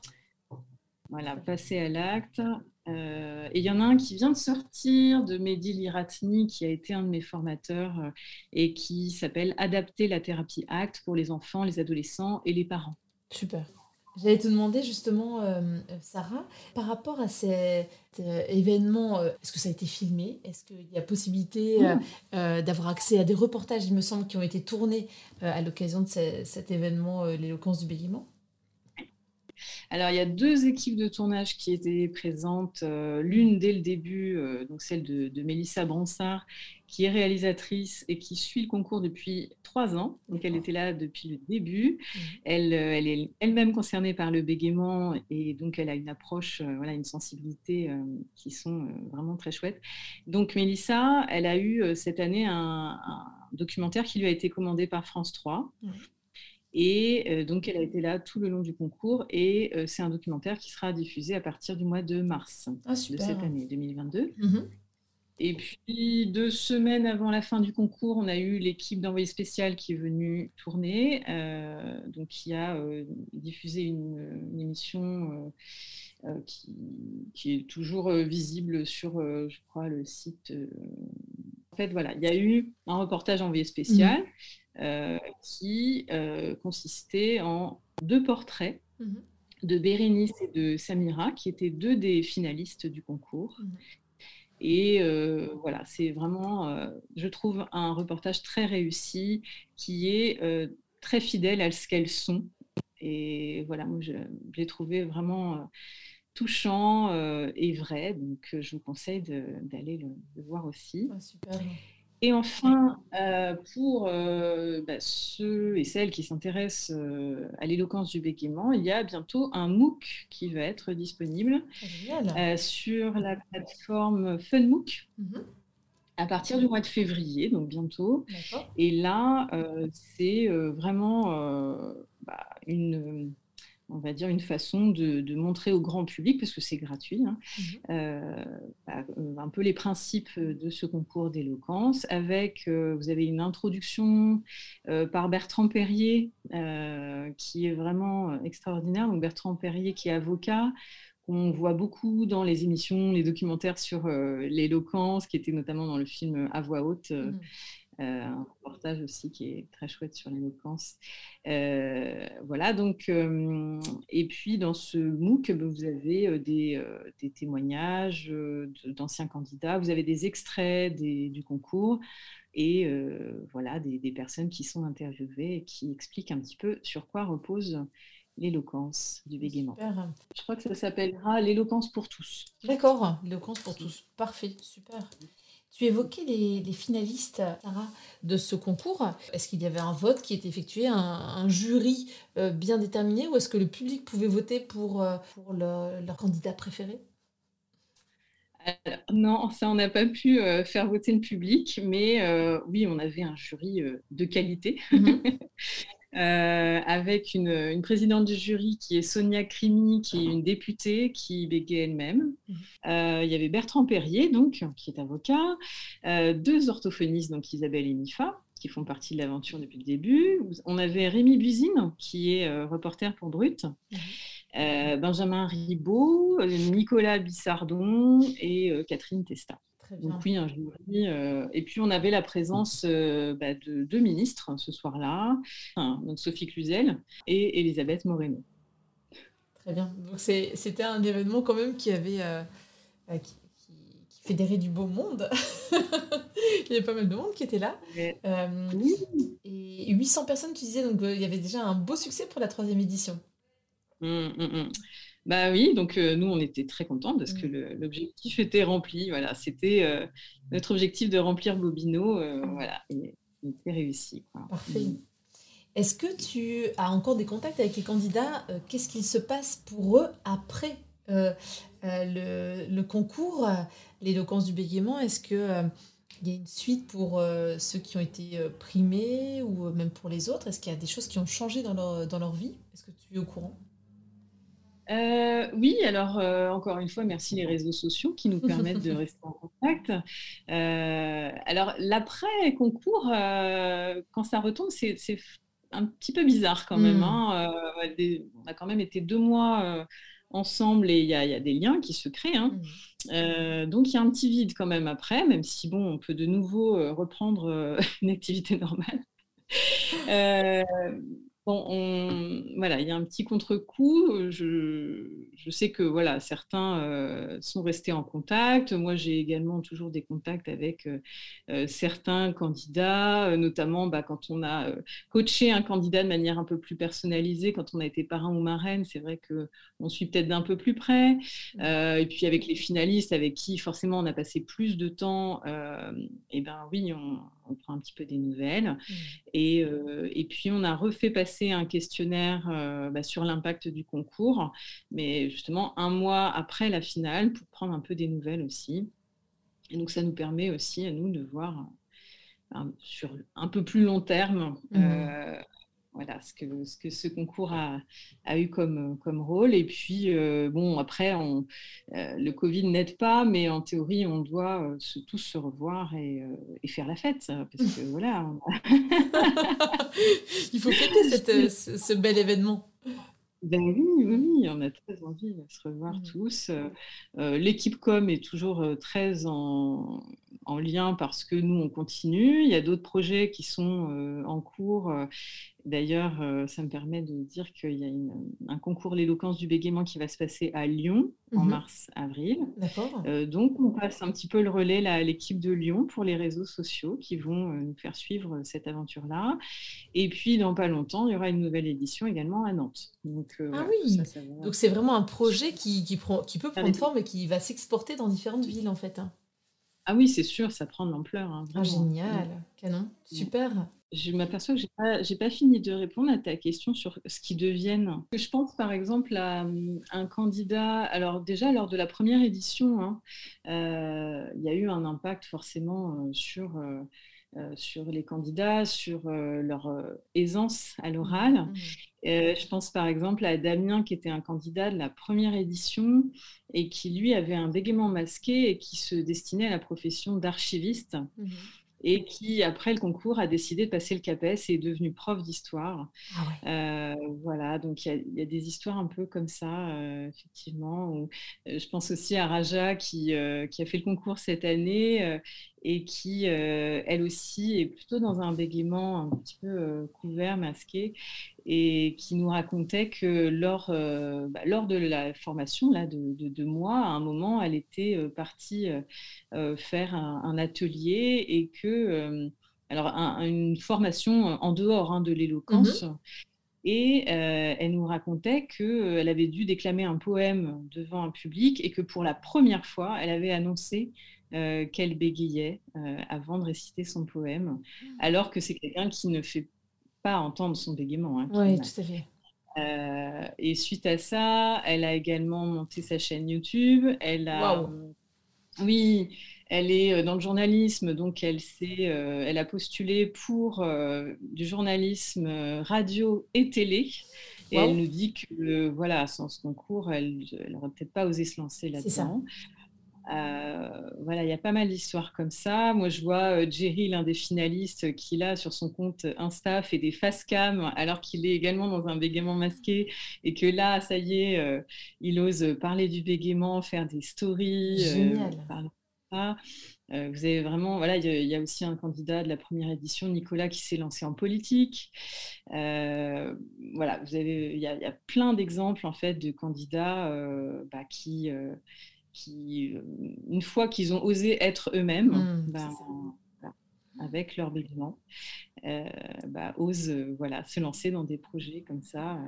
Voilà, Passer à l'acte. Euh, et il y en a un qui vient de sortir de Mehdi Liratni, qui a été un de mes formateurs euh, et qui s'appelle Adapter la thérapie ACT pour les enfants, les adolescents et les parents. Super. J'allais te demander justement, euh, Sarah, par rapport à cet événement, est-ce que ça a été filmé? Est-ce qu'il y a possibilité d'avoir accès à des reportages, il me semble, qui ont été tournés à l'occasion de cet événement, l'éloquence du bégaiement? Alors, il y a deux équipes de tournage qui étaient présentes. Euh, l'une dès le début, euh, donc celle de, Mélissa Bransard, qui est réalisatrice et qui suit le concours depuis trois ans. Donc, elle était là depuis le début. Mmh. Elle, euh, elle est elle-même concernée par le bégaiement et donc elle a une approche, voilà, une sensibilité qui sont vraiment très chouettes. Donc, Mélissa, elle a eu cette année un, documentaire qui lui a été commandé par France 3. Et euh, donc, elle a été là tout le long du concours. Et euh, c'est un documentaire qui sera diffusé à partir du mois de mars ah, de cette année 2022. Mhm. Et puis, deux semaines avant la fin du concours, on a eu l'équipe d'envoyé spécial qui est venue tourner, euh, donc qui a diffusé une, émission qui, est toujours visible sur, je crois, le site. Fait, voilà, il y a eu un reportage envoyé spécial. Mhm. Euh, qui euh, consistait en deux portraits mhm. de Bérénice et de Samira, qui étaient deux des finalistes du concours. Mhm. Et euh, voilà, c'est vraiment, je trouve, un reportage très réussi qui est très fidèle à ce qu'elles sont. Et voilà, moi, je, l'ai trouvé vraiment touchant et vrai. Donc, je vous conseille d'aller le, voir aussi. Ah, super. Et enfin, euh, pour euh, bah, ceux et celles qui s'intéressent euh, à l'éloquence du bégaiement, il y a bientôt un MOOC qui va être disponible sur la plateforme FunMOOC. Mhm. à partir du mois de février, donc bientôt. Et là, c'est vraiment bah, une, on va dire, une façon de, montrer au grand public, parce que c'est gratuit, hein, mhm. euh, bah, euh, un peu les principes de ce concours d'éloquence, avec, euh, vous avez une introduction par Bertrand Perrier, qui est vraiment extraordinaire. Donc Bertrand Perrier, qui est avocat, qu'on voit beaucoup dans les émissions, les documentaires sur l'éloquence, qui était notamment dans le film À voix haute. Mhm. Euh, un reportage aussi qui est très chouette sur l'éloquence. Euh, voilà, donc, euh, et puis dans ce MOOC, ben, vous avez des, témoignages d'anciens candidats, vous avez des extraits du concours et voilà, des, personnes qui sont interviewées et qui expliquent un petit peu sur quoi repose l'éloquence du bégaiement. Je crois que ça s'appellera l'éloquence pour tous. D'accord, l'éloquence pour tous. Parfait, super. Tu évoquais les, finalistes, Sarah, de ce concours. Est-ce qu'il y avait un vote qui était effectué, un, jury euh, bien déterminé, ou est-ce que le public pouvait voter pour, euh, pour leur candidat préféré? Non, ça, on n'a pas pu euh, faire voter le public, mais oui, on avait un jury de qualité. Mhm. [laughs] Euh, avec une, présidente du jury qui est Sonia Crimi, qui est une députée qui bégait elle-même. Mhm. Euh, il y avait Bertrand Perrier, donc, qui est avocat, euh, deux orthophonistes, donc Isabelle et Nifa, qui font partie de l'aventure depuis le début. On avait Rémi Buzine, qui est reporter pour Brut. Mhm. Benjamin Ribaud, Nicolas Bissardon et Catherine Testa. Donc oui, un jury. Euh, et puis on avait la présence euh, bah, de deux ministres hein, ce soir-là, donc Sophie Cluzel et Elisabeth Moreno. Très bien. Donc c'était un événement quand même qui avait euh, qui, fédérait du beau monde. [laughs] il y avait pas mal de monde qui était là. Et 800 personnes, tu disais, donc il y avait déjà un beau succès pour la troisième édition. Mmh, mmh, mmh. Bah oui, donc nous, on était très contents parce que mmh. l'objectif était rempli. Voilà, c'était notre objectif de remplir Bobino. voilà, et il était réussi. Parfait. Mmh. Est-ce que tu as encore des contacts avec les candidats Qu'est-ce qu'il se passe pour eux après le, le, concours, l'éloquence du bégaiement? Est-ce que il y a une suite pour euh, ceux qui ont été euh, primés ou euh, même pour les autres? Est-ce qu'il y a des choses qui ont changé dans leur, dans leur vie? Est-ce que tu es au courant? Oui, alors encore une fois, merci les réseaux sociaux qui nous permettent de [laughs] rester en contact. alors l'après-concours, quand ça retombe, c'est un petit peu bizarre quand même. Hmm. Hein. on a quand même été deux mois ensemble et il y, a des liens qui se créent. Hein. Euh, donc il y a un petit vide quand même après, même si bon, on peut de nouveau euh, reprendre euh, [laughs] une activité normale. Voilà, il y a un petit contre-coup. Je, je, sais que voilà, certains euh, sont restés en contact. Moi, j'ai également toujours des contacts avec euh, euh, certains candidats, notamment bah, quand on a coaché un candidat de manière un peu plus personnalisée, quand on a été parrain ou marraine, c'est vrai qu'on suit peut-être d'un peu plus près. et puis avec les finalistes, avec qui forcément on a passé plus de temps, et ben oui, on, on prend un petit peu des nouvelles. Mmh. Et, et, puis, on a refait passer un questionnaire euh, bah, sur l'impact du concours, mais justement un mois après la finale, pour prendre un peu des nouvelles aussi. Et donc, ça nous permet aussi à nous de voir euh, sur un peu plus long terme mmh voilà ce que, ce que ce concours a, a eu comme, comme rôle. Et puis, euh, bon, après, on, euh, le Covid n'aide pas, mais en théorie, on doit euh, se, tous se revoir et, et, faire la fête. Parce que [laughs] voilà. Il faut fêter cette, ce, bel événement. Ben oui, oui, on a très envie de se revoir mmh. tous. L'équipe com est toujours très en, en, lien parce que nous, on continue. Il y a d'autres projets qui sont en cours D'ailleurs, euh, ça me permet de dire qu'il y a un concours l'éloquence du bégaiement qui va se passer à Lyon en mhm. mars-avril. Euh, donc, on passe un petit peu le relais à l'équipe de Lyon pour les réseaux sociaux qui vont euh, nous faire suivre cette aventure-là. Et puis, dans pas longtemps, il y aura une nouvelle édition également à Nantes. Donc, ah oui, donc c'est vraiment un projet qui, qui, prend, qui peut prendre forme et qui va s'exporter dans différentes villes en fait. Hein. Ah oui, c'est sûr, ça prend de l'ampleur. Hein, ah, génial, canon, super je m'aperçois que je n'ai pas, fini de répondre à ta question sur ce qui deviennent. Je pense par exemple à hum, un candidat, alors déjà lors de la première édition, hein, euh, il y a eu un impact forcément euh, sur, euh, sur les candidats, sur leur aisance à l'oral. Mmh. je pense par exemple à Damien qui était un candidat de la première édition et qui lui avait un bégaiement masqué et qui se destinait à la profession d'archiviste. Mmh et qui, après le concours, a décidé de passer le CAPES et est devenu prof d'histoire. Ah euh, voilà, donc il y, a des histoires un peu comme ça, euh, effectivement. Euh, je pense aussi à Raja qui, qui, a fait le concours cette année et qui, elle aussi, est plutôt dans un bégaiement un petit peu couvert, masqué, et qui nous racontait que lors, bah, lors de la formation là, de, de, mois, à un moment, elle était partie faire un, atelier et que, alors, une formation en dehors hein, de l'éloquence. Mmh et elle nous racontait qu'elle avait dû déclamer un poème devant un public et que pour la première fois, elle avait annoncé euh, qu'elle bégayait euh, avant de réciter son poème, mmh. alors que c'est quelqu'un qui ne fait pas entendre son bégaiement. Hein, oui, tout à fait. Euh, et suite à ça, elle a également monté sa chaîne YouTube. Elle a, oui, elle est dans le journalisme, donc elle, elle a postulé pour du journalisme radio et télé. Et elle nous dit que, voilà, sans ce concours, elle n'aurait peut-être pas osé se lancer là-dedans. Euh, voilà, il y a pas mal d'histoires comme ça. Moi, je vois euh, Jerry, l'un des finalistes, qui là, sur son compte Insta, fait des face cam, alors qu'il est également dans un bégaiement masqué, et que là, ça y est, euh, il ose parler du bégaiement, faire des stories. Génial. vous avez vraiment, voilà, il y, a aussi un candidat de la première édition, Nicolas, qui s'est lancé en politique. voilà, vous avez, il y, a plein d'exemples en fait de candidats bah, qui qui, euh, une fois qu'ils ont osé être eux-mêmes, mmh, ben, avec leur bégaiement, euh, bah, osent euh, voilà, se lancer dans des projets comme ça.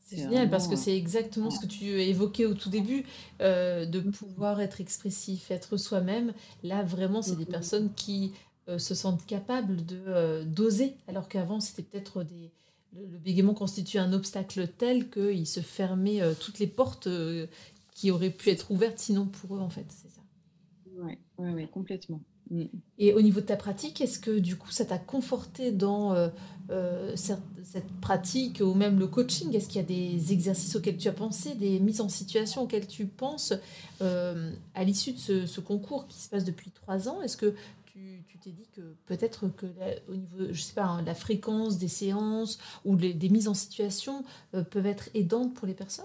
C'est génial parce que c'est exactement ce que tu évoquais au tout début, de pouvoir être expressif, être soi-même. Là, vraiment, c'est des personnes qui se sentent capables de d'oser, alors qu'avant, c'était peut-être des le, bégaiement constitue un obstacle tel qu'il se fermait toutes les portes qui auraient pu être ouvertes sinon pour eux, en fait. C'est ça. Oui, ouais, ouais, complètement. Mm. Et au niveau de ta pratique, est-ce que du coup ça t'a conforté dans euh, euh, cette, pratique ou même le coaching? Est-ce qu'il y a des exercices auxquels tu as pensé, des mises en situation auxquelles tu penses euh, à l'issue de ce, concours qui se passe depuis trois ans? Est-ce que tu t'es dit que peut-être que au niveau, je sais pas, hein, la fréquence des séances ou des mises en situation peuvent être aidantes pour les personnes?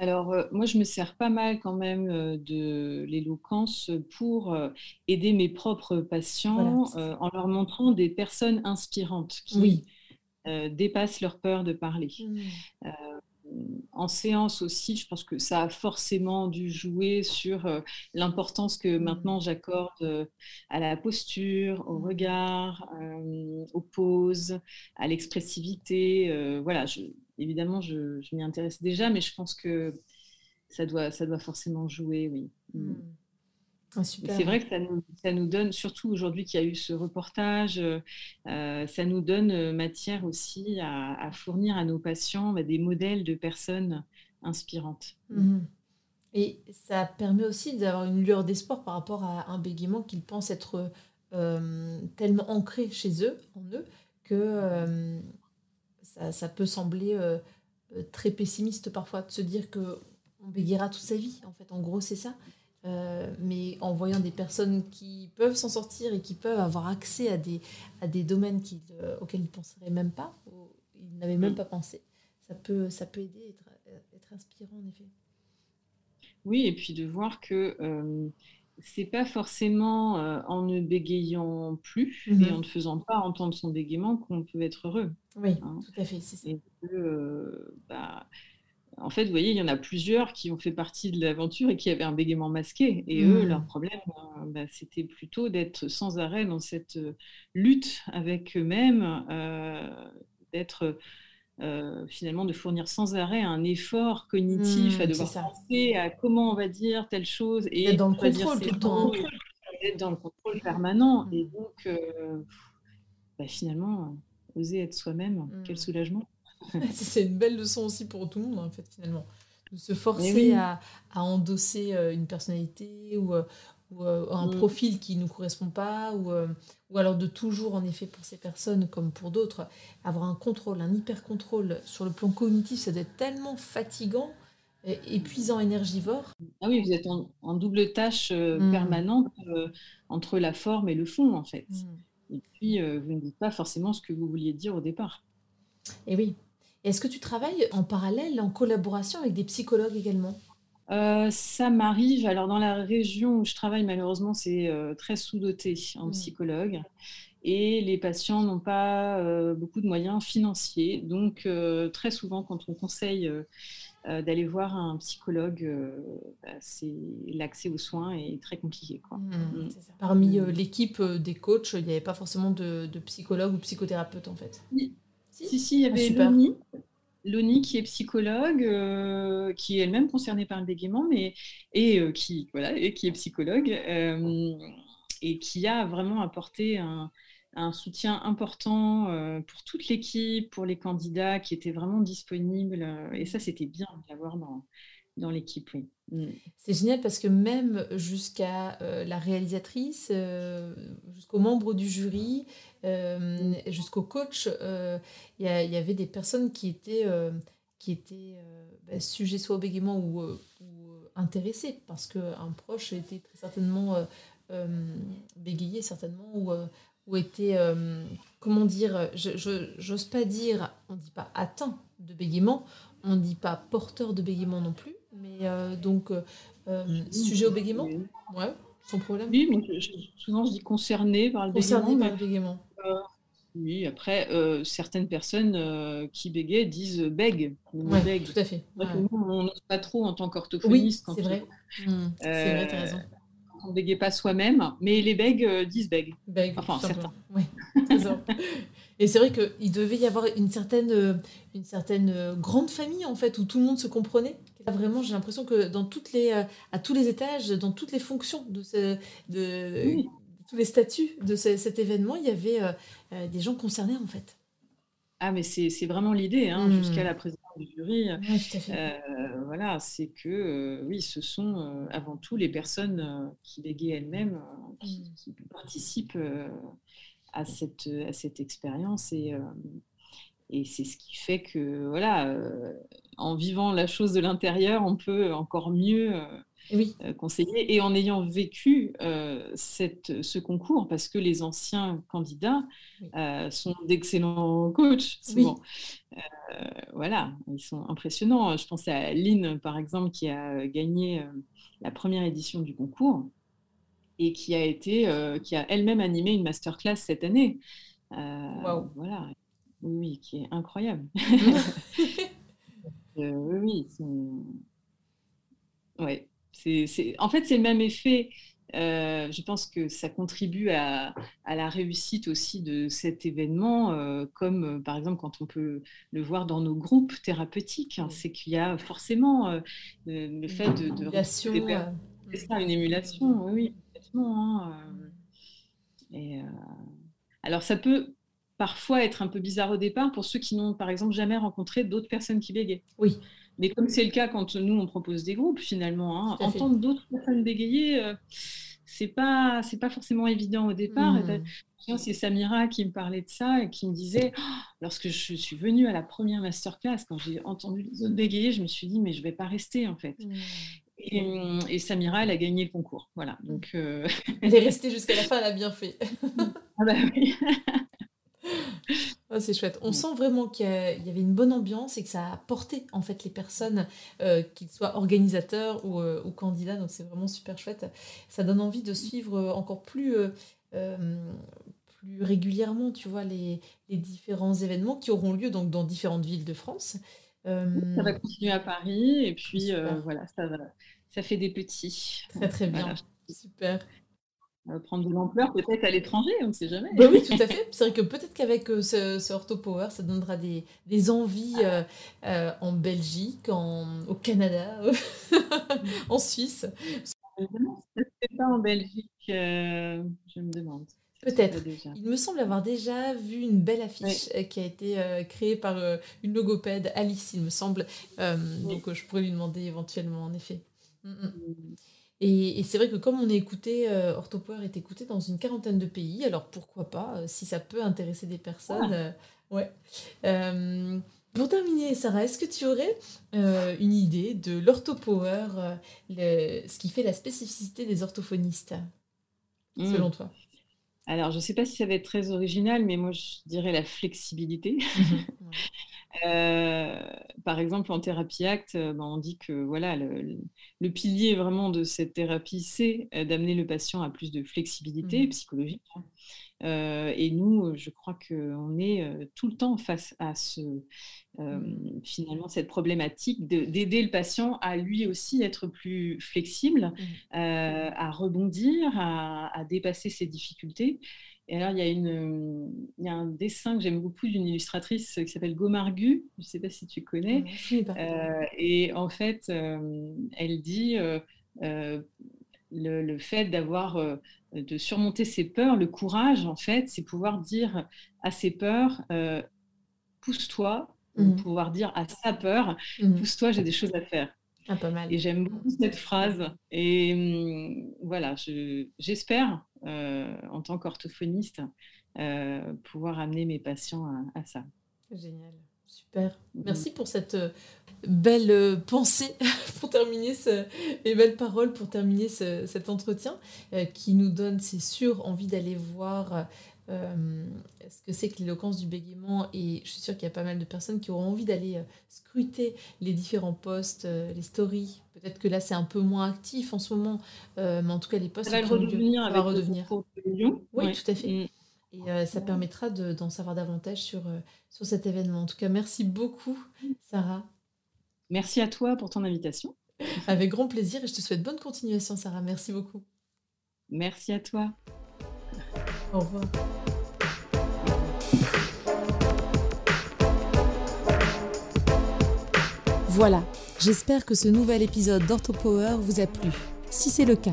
Alors, euh, moi, je me sers pas mal quand même euh, de l'éloquence pour euh, aider mes propres patients en leur montrant des personnes inspirantes qui dépassent leur peur de parler. Mmh. En séance aussi, je pense que ça a forcément dû jouer sur l'importance que mmh. maintenant j'accorde à la posture, au mmh. regard, aux poses, à l'expressivité. voilà, je, évidemment, je, m'y intéresse déjà, mais je pense que ça doit, ça doit forcément jouer, oui. Mm. Ah, c'est vrai que ça nous, ça nous donne, surtout aujourd'hui qu'il y a eu ce reportage, euh, ça nous donne euh, matière aussi à, fournir à nos patients bah, des modèles de personnes inspirantes. Hmm. Et ça permet aussi d'avoir une lueur d'espoir par rapport à un bégaiement qu'ils pensent être euh, tellement ancré chez eux, en eux, que ça, peut sembler euh, euh, très pessimiste parfois de se dire que on bégayera toute sa vie. En fait, en gros, c'est ça. Euh, mais en voyant des personnes qui peuvent s'en sortir et qui peuvent avoir accès à des, à des domaines auxquels ils ne penseraient même pas, ils n'avaient même pas pensé, ça peut, ça peut aider, être, être inspirant en effet. Oui, et puis de voir que c'est pas forcément euh, en ne bégayant plus et mhm. en ne faisant pas entendre son bégaiement qu'on peut être heureux. Oui, hein. tout à fait, c'est ça. Euh, bah, en fait, vous voyez, il y en a plusieurs qui ont fait partie de l'aventure et qui avaient un bégaiement masqué. Et eux, leur problème, euh, bah, c'était plutôt d'être sans arrêt dans cette lutte avec eux-mêmes, d'être euh, finalement de fournir sans arrêt un effort cognitif mmh, à devoir penser à comment on va dire telle chose et être dans le contrôle tout le temps. Être dans le contrôle permanent. Et mmh. donc, euh, bah, finalement, oser être soi-même, quel soulagement. [laughs] c'est une belle leçon aussi pour tout le monde, en fait, finalement. De se forcer à, à, endosser euh, une personnalité ou, ou euh, un mm. profil qui ne nous correspond pas, ou, euh, ou alors de toujours, en effet, pour ces personnes comme pour d'autres, avoir un contrôle, un hyper-contrôle sur le plan cognitif, ça doit être tellement fatigant, épuisant, énergivore. Ah oui, vous êtes en, double tâche euh, mm. permanente entre la forme et le fond, en fait. Mm. Et puis, vous ne dites pas forcément ce que vous vouliez dire au départ. Et oui. Est-ce que tu travailles en parallèle, en collaboration avec des psychologues également? Euh, ça m'arrive. Alors, dans la région où je travaille, malheureusement, c'est euh, très sous-doté en mmh. psychologues. Et les patients n'ont pas euh, beaucoup de moyens financiers. Donc, très souvent, quand on conseille d'aller voir un psychologue, bah, c'est l'accès aux soins est très compliqué. Quoi. Mmh, mmh. Parmi l'équipe des coachs, il n'y avait pas forcément de, de psychologue ou psychothérapeute, en fait? Si, si, si, il y avait ah, Loni qui est psychologue, euh, qui est elle-même concernée par le bégaiement, mais et euh, qui voilà et qui est psychologue euh, et qui a vraiment apporté un, soutien important pour toute l'équipe, pour les candidats qui étaient vraiment disponibles. et ça, c'était bien d'avoir dans, dans l'équipe. Oui. Mm. C'est génial parce que même jusqu'à la réalisatrice, jusqu'aux membres du jury, euh, jusqu'au coach, euh, il y, avait des personnes qui étaient, euh, qui étaient bah, sujets soit au bégaiement ou, intéressés parce qu'un proche était très certainement bégayé, certainement, ou, ou était, comment dire, je j'ose pas dire, on dit pas atteint de bégaiement, on dit pas porteur de bégaiement non plus, mais donc sujet au bégaiement, ouais, sans problème. Oui, souvent je dis concerné par le concerné Par le bégaiement. Oui, après, euh, certaines personnes euh, qui bégayent disent bègue. Ouais, tout à fait. on n'ose pas trop en tant qu'orthophoniste. Oui, c'est vrai. Mmh, c'est vrai, tu as raison. On ne bégaye pas soi-même, mais les bègues disent bègue. Bègue, enfin, certains. Oui, [laughs] Et c'est vrai qu'il devait y avoir une certaine, une certaine grande famille, en fait, où tout le monde se comprenait. vraiment, j'ai l'impression que dans toutes les, à tous les étages, dans toutes les fonctions de, ce, de tous les statuts de cet événement, il y avait des gens concernés, en fait. Ah, mais c'est vraiment l'idée, hein, jusqu'à mmh. la présidence du jury. Euh, voilà, c'est que, euh, oui, ce sont euh, avant tout les personnes qui bégayent elles-mêmes, qui, mmh. participent à cette, à cette expérience. Et, et c'est ce qui fait que, voilà, en vivant la chose de l'intérieur, on peut encore mieux oui. Euh, conseiller. Et en ayant vécu euh, cette, ce concours, parce que les anciens candidats euh, sont d'excellents coachs, voilà, ils sont impressionnants. Je pense à Lynn, par exemple, qui a gagné la première édition du concours et qui a été, qui a elle-même animé une masterclass cette année. Voilà, oui, qui est incroyable. [laughs] oui, oui, ouais. En fait, c'est le même effet. Euh, je pense que ça contribue à, la réussite aussi de cet événement, euh, comme euh, par exemple quand on peut le voir dans nos groupes thérapeutiques. Hein, c'est qu'il y a forcément le fait de... de émulation, c'est ça, une émulation, oui, complètement. Hein, et, alors ça peut parfois être un peu bizarre au départ pour ceux qui n'ont par exemple jamais rencontré d'autres personnes qui bégaient. Oui. Mais comme c'est le cas quand nous, on propose des groupes, finalement, hein, entendre d'autres personnes bégayer, euh, c'est pas, c'est pas forcément évident au départ. Mmh. C'est Samira qui me parlait de ça et qui me disait, oh, lorsque je suis venue à la première masterclass, quand j'ai entendu les autres bégayer, je me suis dit, mais je vais pas rester en fait. Mmh. Et, Samira, elle a gagné le concours. Voilà. Donc, euh, [laughs] Elle est restée jusqu'à la fin, elle a bien fait. [laughs] ah bah oui. Oh, c'est chouette. On sent vraiment qu'il y avait une bonne ambiance et que ça a porté en fait les personnes, euh, qu'ils soient organisateurs ou, euh, ou candidats. Donc c'est vraiment super chouette. Ça donne envie de suivre encore plus, euh, plus régulièrement, tu vois, les, les, différents événements qui auront lieu donc dans différentes villes de France. Ça va continuer à Paris et puis voilà, ça, ça fait des petits. Très très bien. Super prendre de l'ampleur peut-être à l'étranger, on ne sait jamais. Bah oui, tout à fait. C'est vrai que peut-être qu'avec euh, ce, ce Ortho Power, ça donnera des, des envies euh, euh, en Belgique, en, au Canada, [laughs] en Suisse. Peut-être pas en Belgique, je me demande. Peut-être. Il me semble avoir déjà vu une belle affiche qui a été créée par une logopède, Alice, il me semble. Donc je pourrais lui demander éventuellement, en effet. Mm, mm. Mm. Et, c'est vrai que comme on est écouté, euh, Orthopower est écouté dans une quarantaine de pays, alors pourquoi pas, euh, si ça peut intéresser des personnes. Euh, ouais. pour terminer, Sarah, est-ce que tu aurais une idée de l'Orthopower, ce qui fait la spécificité des orthophonistes, hmm. selon toi? Alors, je ne sais pas si ça va être très original, mais moi, je dirais la flexibilité. Mhm. [laughs] Euh, par exemple, en thérapie acte, ben, on dit que voilà, le, pilier vraiment de cette thérapie, c'est euh, d'amener le patient à plus de flexibilité mhm. psychologique. Hein. Euh, et nous, je crois qu'on est tout le temps face à ce, mhm. finalement cette problématique d'aider le patient à lui aussi être plus flexible, à rebondir, à, à, dépasser ses difficultés. Et alors, il y, a une, il y a un dessin que j'aime beaucoup d'une illustratrice qui s'appelle Gomargu, je ne sais pas si tu connais. Euh, et en fait, euh, elle dit euh, le, le, fait d'avoir, de surmonter ses peurs, le courage, en fait, c'est pouvoir dire à ses peurs, pousse-toi, mmh. pouvoir dire à sa peur, mmh. pousse-toi, j'ai des choses à faire. Ah, pas mal. Et j'aime beaucoup cette phrase. Et hum, voilà, j'espère, euh, en tant qu'orthophoniste, euh, pouvoir amener mes patients à, ça. Génial. Super. Mm-hmm. Merci pour cette euh, belle pensée [laughs] pour terminer ce, et belles paroles pour terminer cet entretien qui nous donne, c'est sûr, envie d'aller voir euh, ce que c'est que l'éloquence du bégaiement et je suis sûre qu'il y a pas mal de personnes qui auront envie d'aller euh, scruter les différents posts, euh, les stories. Peut-être que là c'est un peu moins actif en ce moment, mais en tout cas les posts ça va redevenir. va redevenir. Oui, tout à fait. Et euh, ça permettra d'en savoir davantage sur, euh, sur cet événement. En tout cas, merci beaucoup, Sarah. Merci à toi pour ton invitation. [laughs] Avec grand plaisir et je te souhaite bonne continuation, Sarah. Merci beaucoup. Merci à toi. Au revoir. Voilà, j'espère que ce nouvel épisode d'OrthoPower vous a plu. Si c'est le cas,